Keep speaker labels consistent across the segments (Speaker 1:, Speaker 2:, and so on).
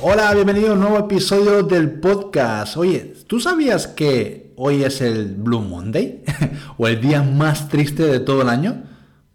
Speaker 1: Hola, bienvenido a un nuevo episodio del podcast. Oye, ¿tú sabías que hoy es el Blue Monday? ¿O el día más triste de todo el año?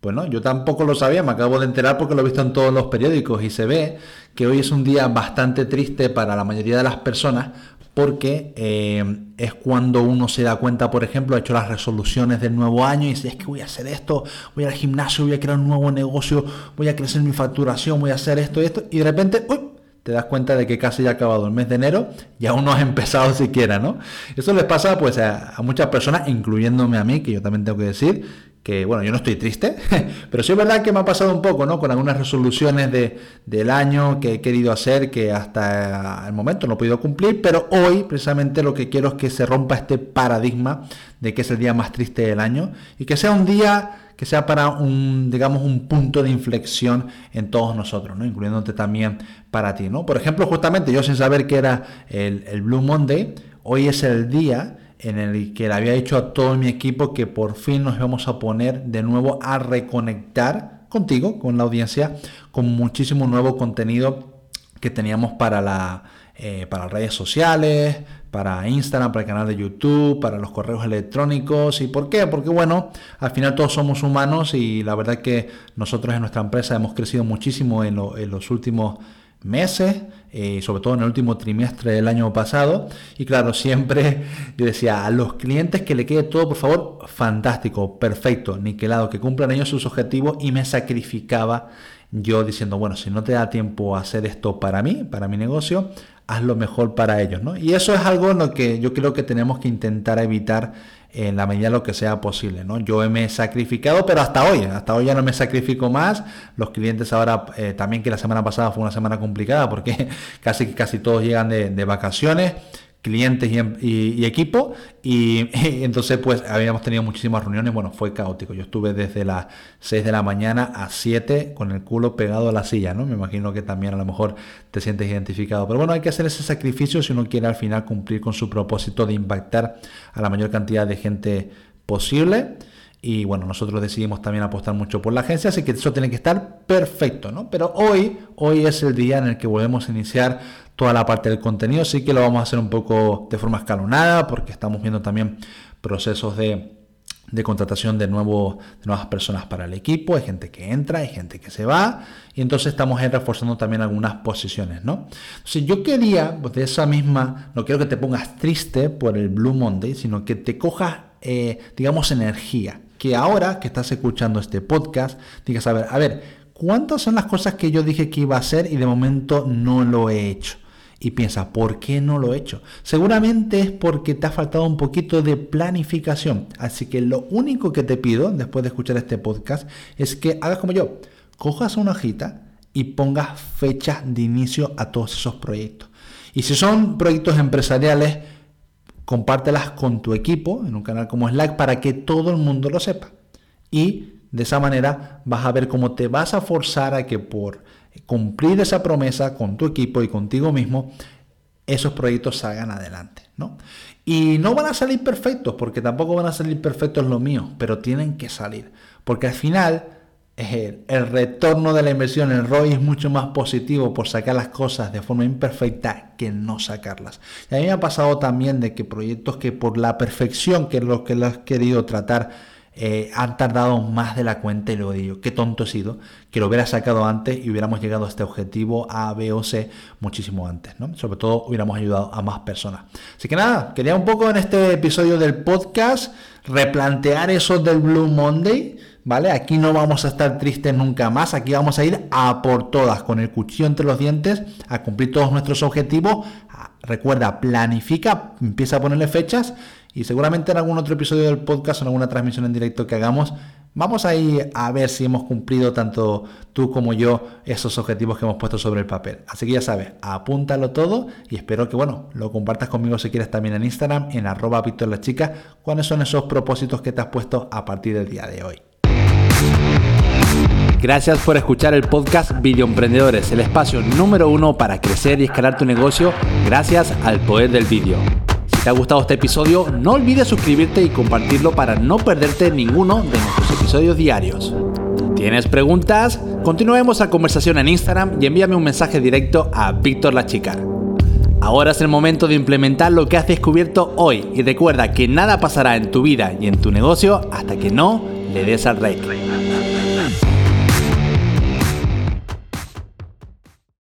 Speaker 1: Bueno, yo tampoco lo sabía, me acabo de enterar porque lo he visto en todos los periódicos y se ve que hoy es un día bastante triste para la mayoría de las personas porque eh, es cuando uno se da cuenta, por ejemplo, ha hecho las resoluciones del nuevo año y dice, es que voy a hacer esto, voy al gimnasio, voy a crear un nuevo negocio, voy a crecer mi facturación, voy a hacer esto y esto, y de repente, uy, te das cuenta de que casi ya ha acabado el mes de enero y aún no has empezado siquiera, ¿no? Eso les pasa pues a, muchas personas, incluyéndome a mí, que yo también tengo que decir que, bueno, yo no estoy triste, pero sí es verdad que me ha pasado un poco, ¿no? Con algunas resoluciones de, del año que he querido hacer que hasta el momento no he podido cumplir, pero hoy precisamente lo que quiero es que se rompa este paradigma de que es el día más triste del año y que sea un día que sea para un, digamos, un punto de inflexión en todos nosotros, ¿no? incluyéndote también para ti. ¿no? Por ejemplo, justamente yo sin saber que era el, el Blue Monday, hoy es el día en el que le había dicho a todo mi equipo que por fin nos íbamos a poner de nuevo a reconectar contigo, con la audiencia, con muchísimo nuevo contenido que teníamos para, la, eh, para redes sociales, para Instagram, para el canal de YouTube, para los correos electrónicos. ¿Y por qué? Porque bueno, al final todos somos humanos y la verdad que nosotros en nuestra empresa hemos crecido muchísimo en, los últimos meses, eh, sobre todo en el último trimestre del año pasado. Y claro, siempre yo decía a los clientes que le quede todo, por favor, fantástico, perfecto, niquelado, que cumplan ellos sus objetivos y me sacrificaba yo diciendo, bueno, si no te da tiempo a hacer esto para mí, para mi negocio, haz lo mejor para ellos, ¿no? Y eso es algo lo que yo creo que tenemos que intentar evitar en la medida de lo que sea posible, ¿no? Yo me he sacrificado, pero hasta hoy, hasta hoy ya no me sacrifico más. Los clientes ahora, eh, también que la semana pasada fue una semana complicada porque casi casi todos llegan de, de vacaciones clientes em, y, equipo y, entonces pues habíamos tenido muchísimas reuniones, bueno, fue caótico. Yo estuve desde las 6 de la mañana a 7 con el culo pegado a la silla, ¿no? Me imagino que también a lo mejor te sientes identificado. Pero bueno, hay que hacer ese sacrificio si uno quiere al final cumplir con su propósito de impactar a la mayor cantidad de gente posible. Y bueno, nosotros decidimos también apostar mucho por la agencia, así que eso tiene que estar perfecto, ¿no? Pero hoy, hoy es el día en el que volvemos a iniciar toda la parte del contenido. Sí que lo vamos a hacer un poco de forma escalonada porque estamos viendo también procesos de, contratación de, nuevo, de nuevas personas para el equipo. Hay gente que entra, hay gente que se va. Y entonces estamos reforzando también algunas posiciones, ¿no? si yo quería, pues de esa misma, no quiero que te pongas triste por el Blue Monday, sino que te cojas, eh, digamos, energía. Que ahora que estás escuchando este podcast, digas, a ver, a ver, ¿cuántas son las cosas que yo dije que iba a hacer y de momento no lo he hecho? y piensa, ¿por qué no lo he hecho? Seguramente es porque te ha faltado un poquito de planificación. Así que lo único que te pido después de escuchar este podcast es que hagas como yo, cojas una hojita y pongas fechas de inicio a todos esos proyectos. Y si son proyectos empresariales, compártelas con tu equipo en un canal como Slack para que todo el mundo lo sepa. Y de esa manera vas a ver cómo te vas a forzar a que por cumplir esa promesa con tu equipo y contigo mismo, esos proyectos salgan adelante, ¿no? Y no van a salir perfectos, porque tampoco van a salir perfectos los míos, pero tienen que salir, porque al final el, retorno de la inversión, el ROI es mucho más positivo por sacar las cosas de forma imperfecta que no sacarlas. Y a mí me ha pasado también de que proyectos que por la perfección que es lo que lo has querido tratar, eh, han tardado más de la cuenta y luego digo, qué tonto he sido, que lo hubiera sacado antes y hubiéramos llegado a este objetivo A, B o C muchísimo antes, ¿no? Sobre todo hubiéramos ayudado a más personas. Así que nada, quería un poco en este episodio del podcast replantear eso del Blue Monday, ¿vale? Aquí no vamos a estar tristes nunca más, aquí vamos a ir a por todas, con el cuchillo entre los dientes, a cumplir todos nuestros objetivos. Ah, recuerda, planifica, empieza a ponerle fechas y seguramente en algún otro episodio del podcast o en alguna transmisión en directo que hagamos, vamos a ir a ver si hemos cumplido tanto tú como yo esos objetivos que hemos puesto sobre el papel. Así que ya sabes, apúntalo todo y espero que bueno, lo compartas conmigo si quieres también en Instagram, en arroba Víctor cuáles son esos propósitos que te has puesto a partir del día de hoy. Gracias por escuchar el podcast Video Emprendedores, el espacio número uno para crecer y escalar tu negocio gracias al poder del vídeo. Si te ha gustado este episodio, no olvides suscribirte y compartirlo para no perderte ninguno de nuestros episodios diarios. ¿Tienes preguntas? Continuemos la conversación en Instagram y envíame un mensaje directo a Víctor la Chica. Ahora es el momento de implementar lo que has descubierto hoy y recuerda que nada pasará en tu vida y en tu negocio hasta que no le des al rey.